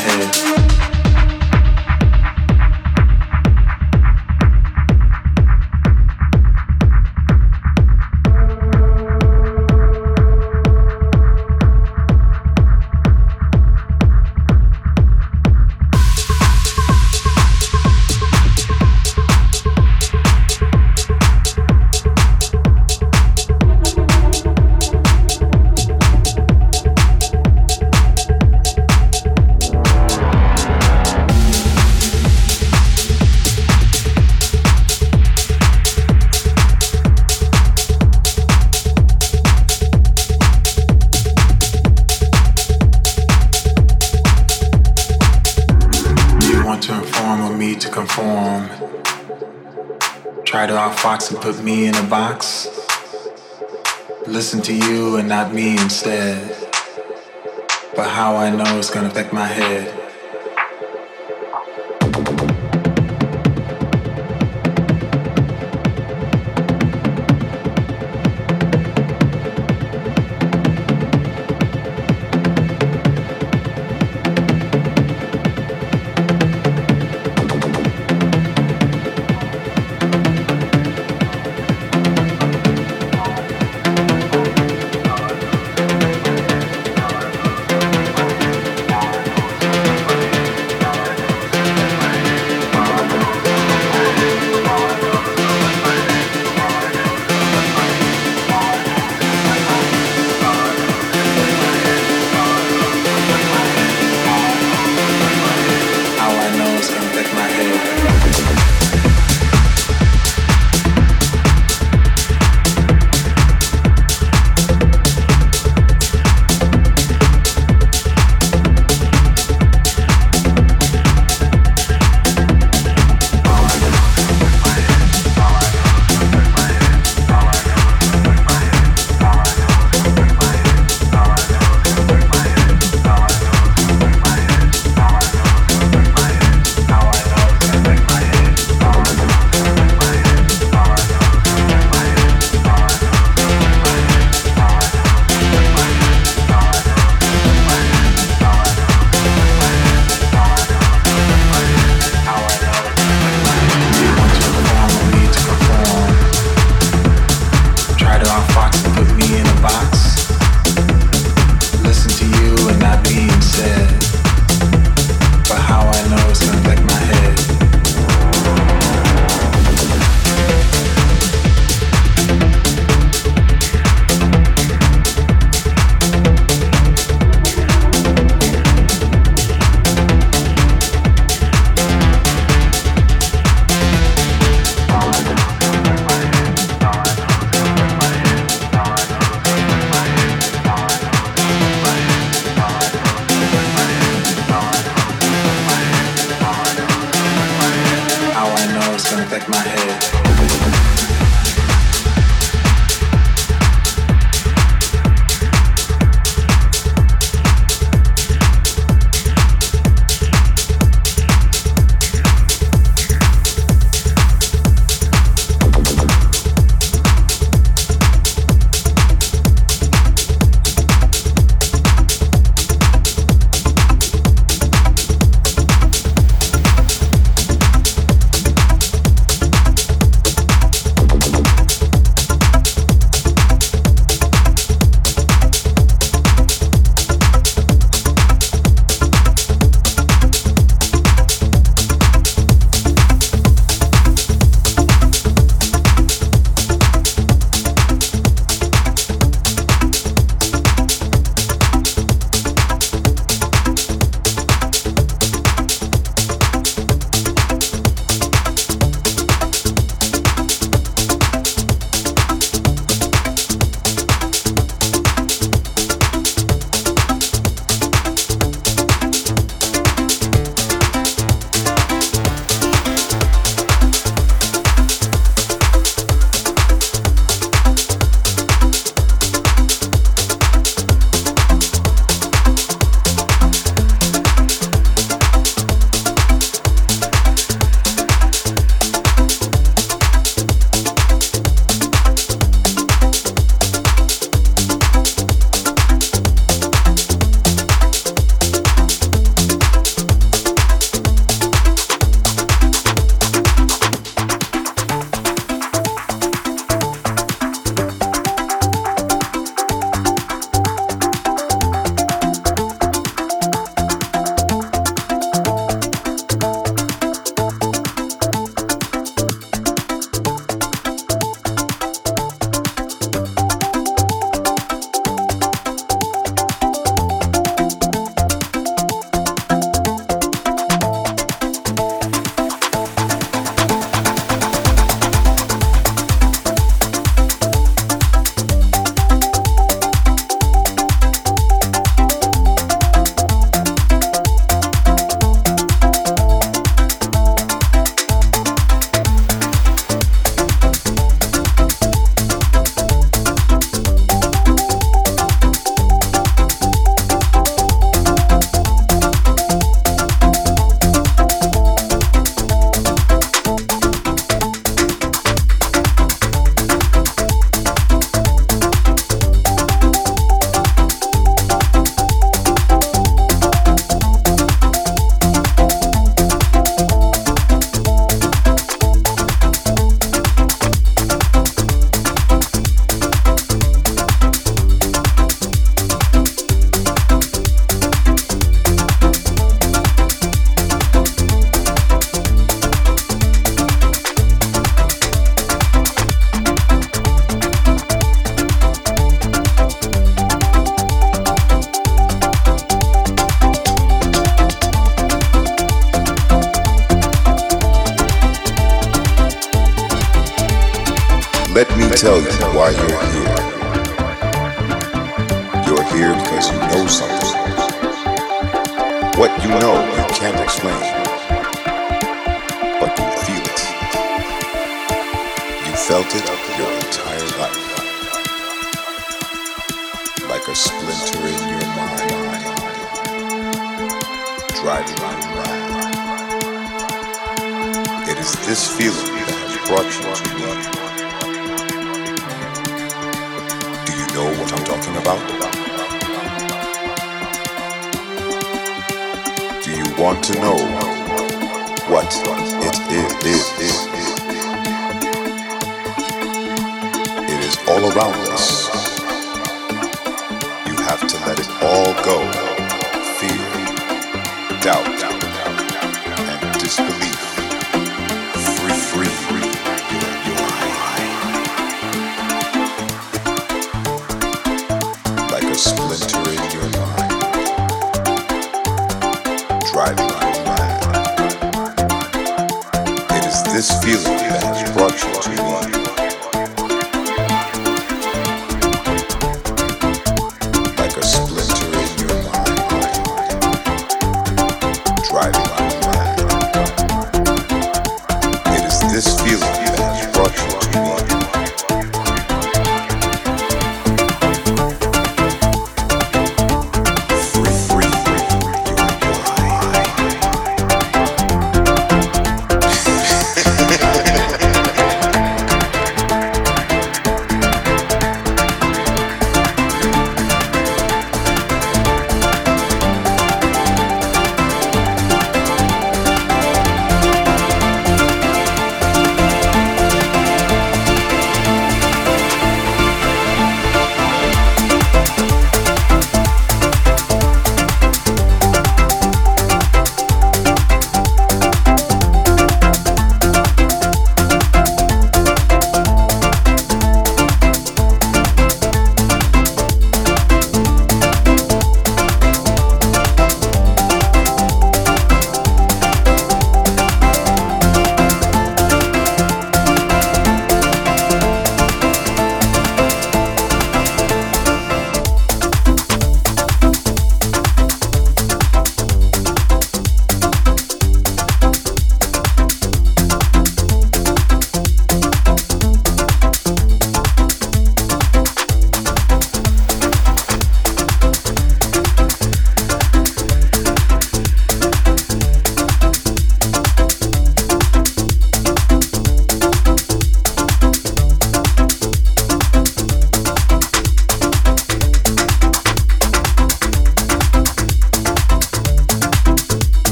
head. box and put me in a box. Listen to you and not me instead. But how I know it's gonna affect my head. box.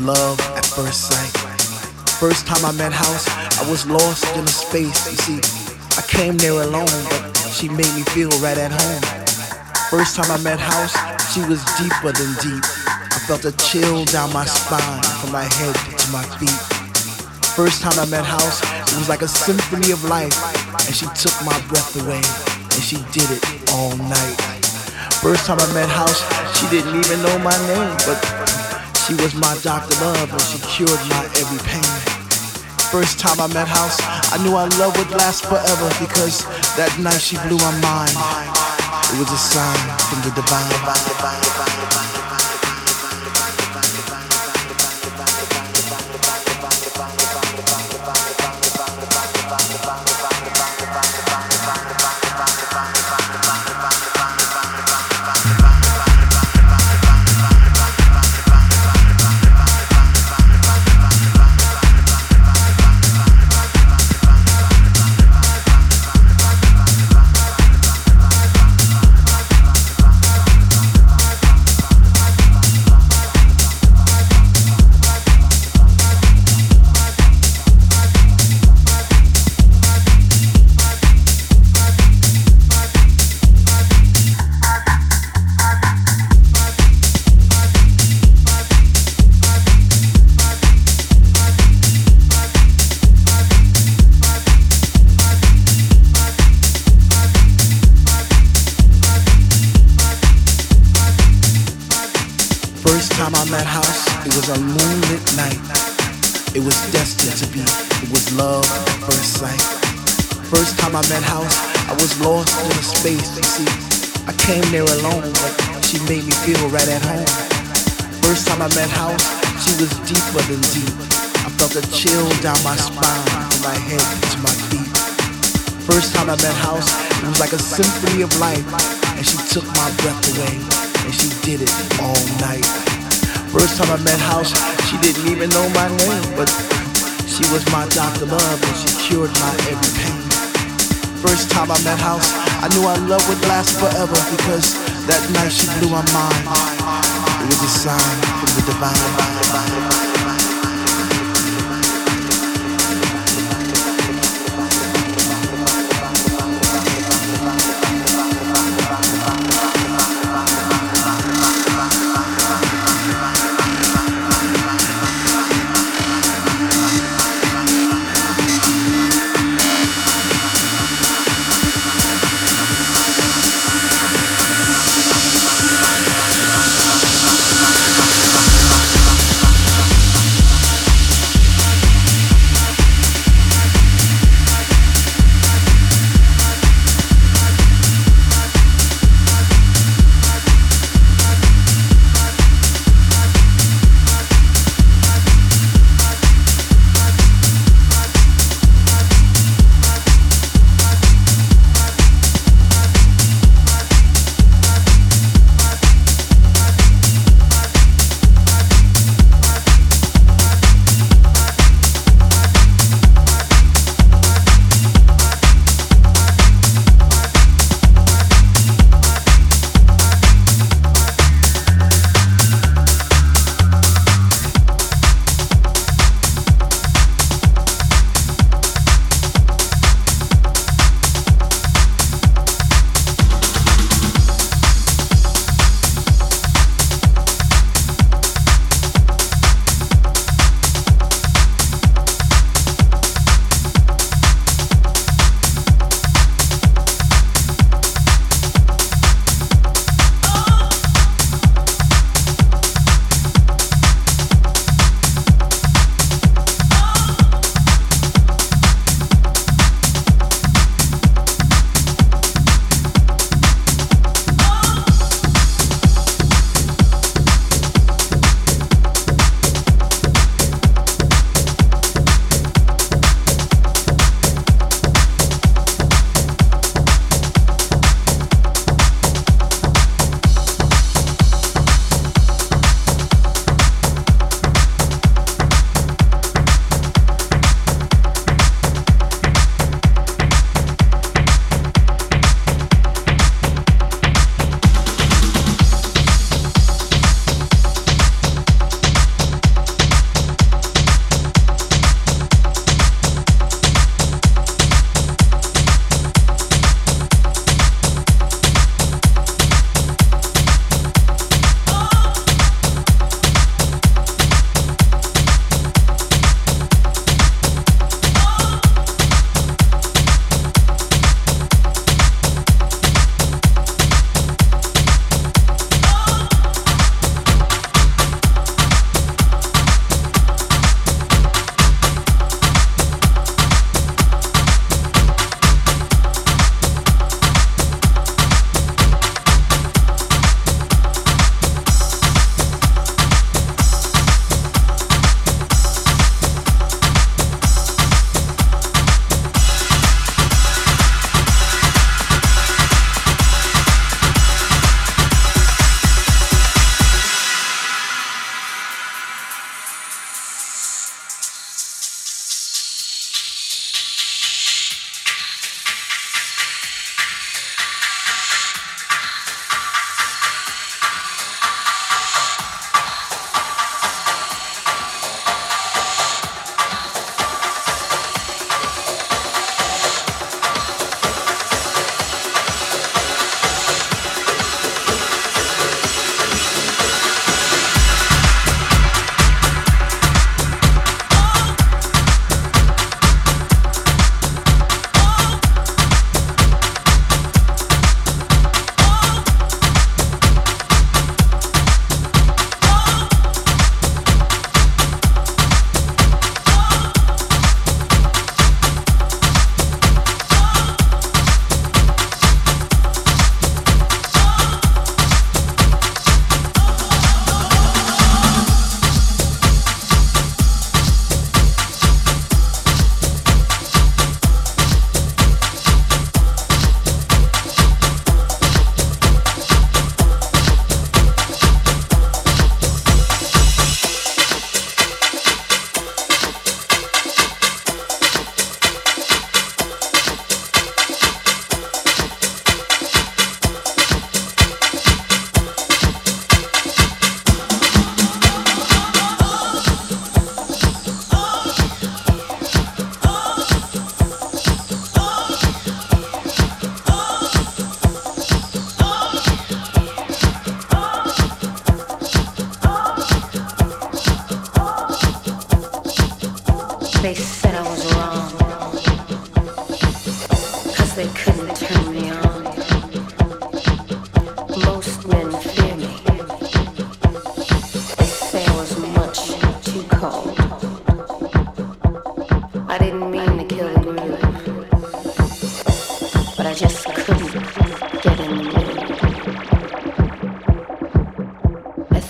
Love at first sight. First time I met House, I was lost in a space. You see, I came there alone, but she made me feel right at home. First time I met House, she was deeper than deep. I felt a chill down my spine, from my head to my feet. First time I met House, it was like a symphony of life, and she took my breath away, and she did it all night. First time I met House, she didn't even know my name, but she was my Dr. Love, and she cured my every pain. First time I met House, I knew our love would last forever because that night she blew my mind. It was a sign from the divine. First deep. I felt a chill down my spine, from my head to my feet. First time I met House, it was like a symphony of life, and she took my breath away, and she did it all night. First time I met House, she didn't even know my name, but she was my Dr. Love, and she cured my every pain. First time I met House, I knew our love would last forever because that night she blew my mind. It was a sign from the divine. Give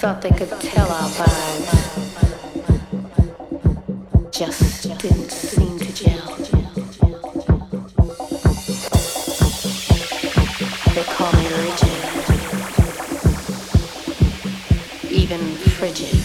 thought they could tell our vibe, Just didn't seem to gel. They call me rigid, even frigid.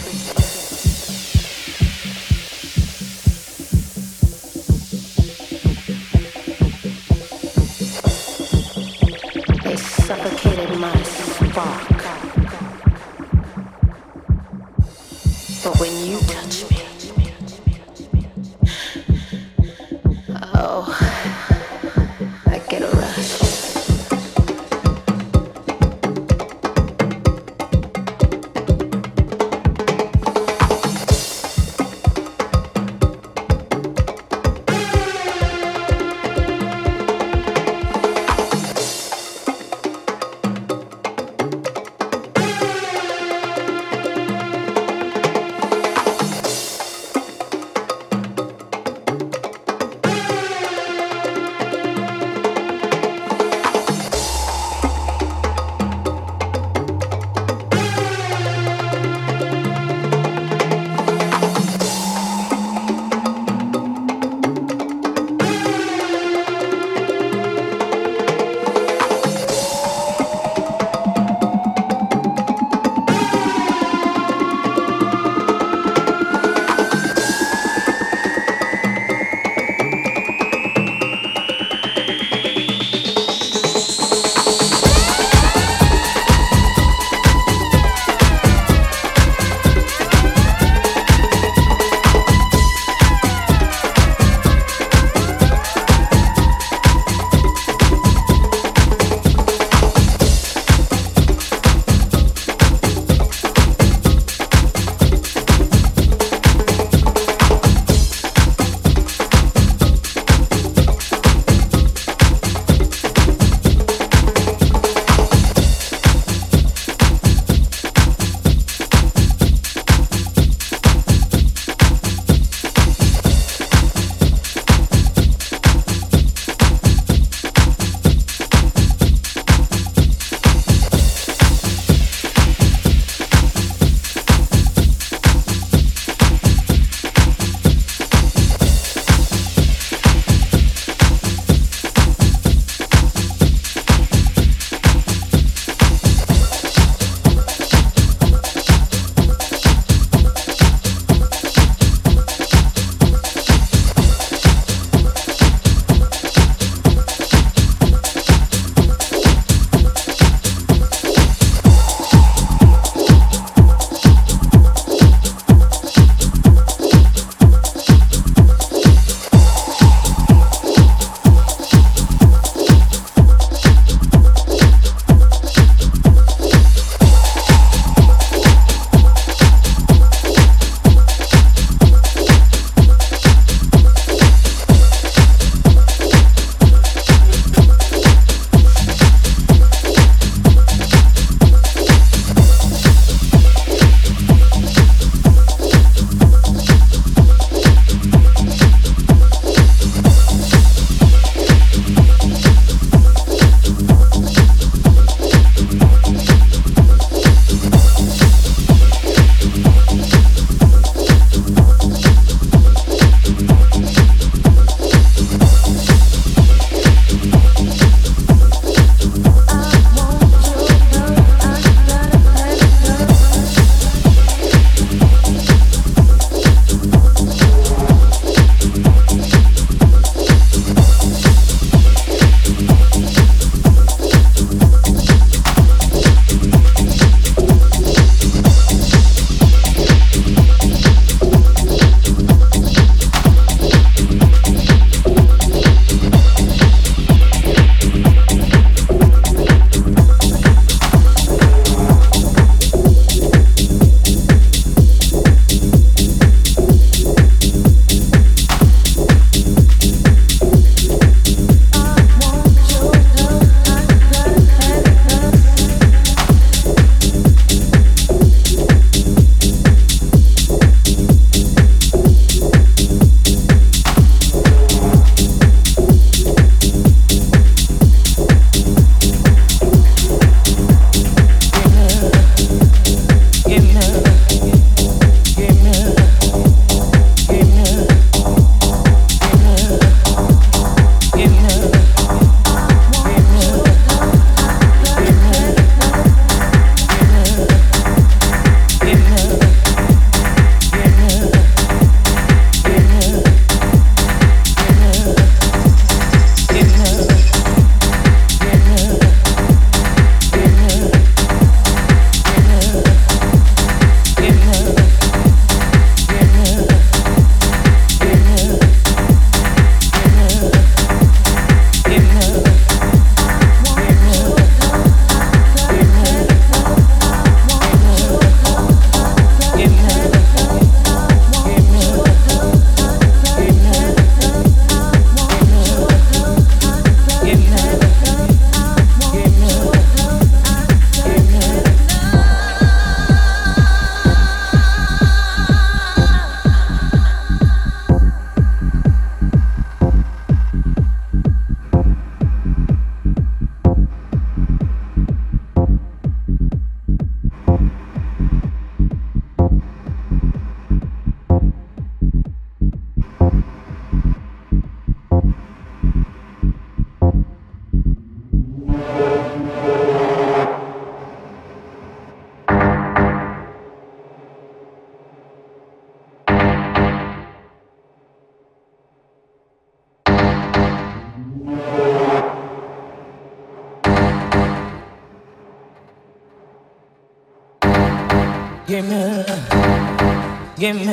Give me,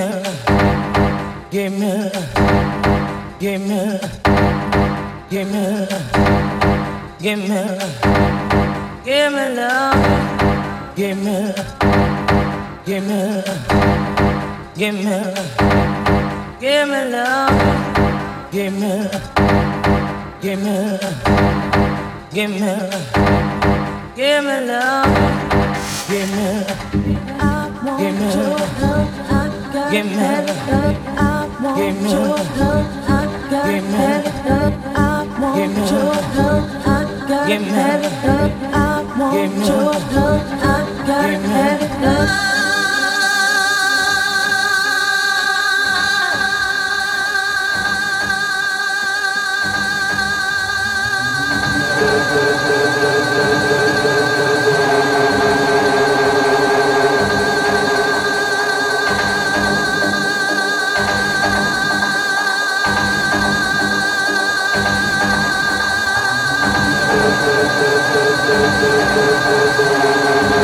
Thank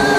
you.